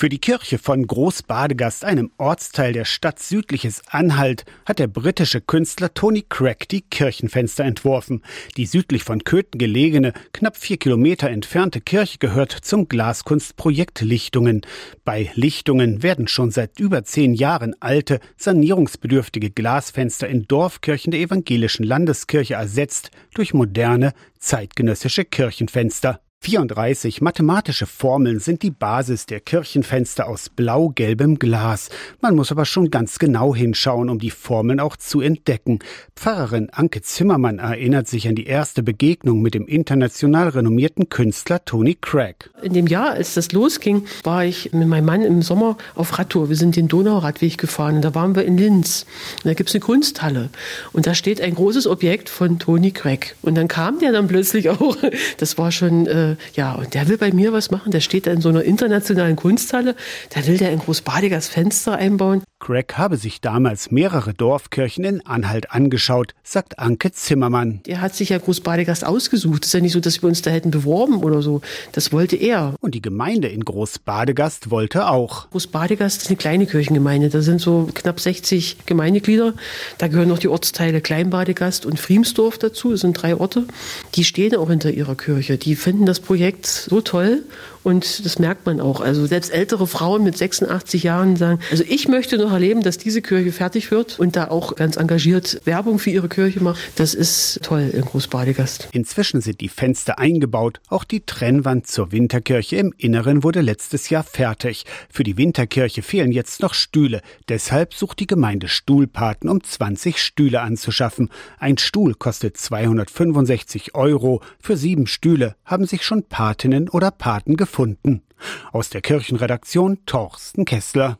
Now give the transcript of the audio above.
Für die Kirche von Großbadegast, einem Ortsteil der Stadt südliches Anhalt, hat der britische Künstler Tony Craig die Kirchenfenster entworfen. Die südlich von Köthen gelegene, knapp vier Kilometer entfernte Kirche gehört zum Glaskunstprojekt Lichtungen. Bei Lichtungen werden schon seit über zehn Jahren alte, sanierungsbedürftige Glasfenster in Dorfkirchen der evangelischen Landeskirche ersetzt durch moderne, zeitgenössische Kirchenfenster. 34 mathematische Formeln sind die Basis der Kirchenfenster aus blau-gelbem Glas. Man muss aber schon ganz genau hinschauen, um die Formeln auch zu entdecken. Pfarrerin Anke Zimmermann erinnert sich an die erste Begegnung mit dem international renommierten Künstler Tony Craig. In dem Jahr, als das losging, war ich mit meinem Mann im Sommer auf Radtour. Wir sind den Donauradweg gefahren und da waren wir in Linz. Und da gibt's eine Kunsthalle und da steht ein großes Objekt von Tony Craig. Und dann kam der dann plötzlich auch. Das war schon äh, ja, und der will bei mir was machen. Der steht da in so einer internationalen Kunsthalle. Da will der ein großbadiges Fenster einbauen. Craig habe sich damals mehrere Dorfkirchen in Anhalt angeschaut, sagt Anke Zimmermann. Er hat sich ja Großbadegast ausgesucht. Es ist ja nicht so, dass wir uns da hätten beworben oder so. Das wollte er. Und die Gemeinde in Großbadegast wollte auch. Großbadegast ist eine kleine Kirchengemeinde. Da sind so knapp 60 Gemeindeglieder. Da gehören noch die Ortsteile Kleinbadegast und Friemsdorf dazu. Das sind drei Orte. Die stehen auch hinter ihrer Kirche. Die finden das Projekt so toll und das merkt man auch. Also selbst ältere Frauen mit 86 Jahren sagen, also ich möchte noch erleben, dass diese Kirche fertig wird und da auch ganz engagiert Werbung für ihre Kirche macht. Das ist toll in Großbadegast. Inzwischen sind die Fenster eingebaut. Auch die Trennwand zur Winterkirche im Inneren wurde letztes Jahr fertig. Für die Winterkirche fehlen jetzt noch Stühle. Deshalb sucht die Gemeinde Stuhlpaten, um 20 Stühle anzuschaffen. Ein Stuhl kostet 265 Euro. Für sieben Stühle haben sich schon Patinnen oder Paten gefunden. Aus der Kirchenredaktion Torsten Kessler.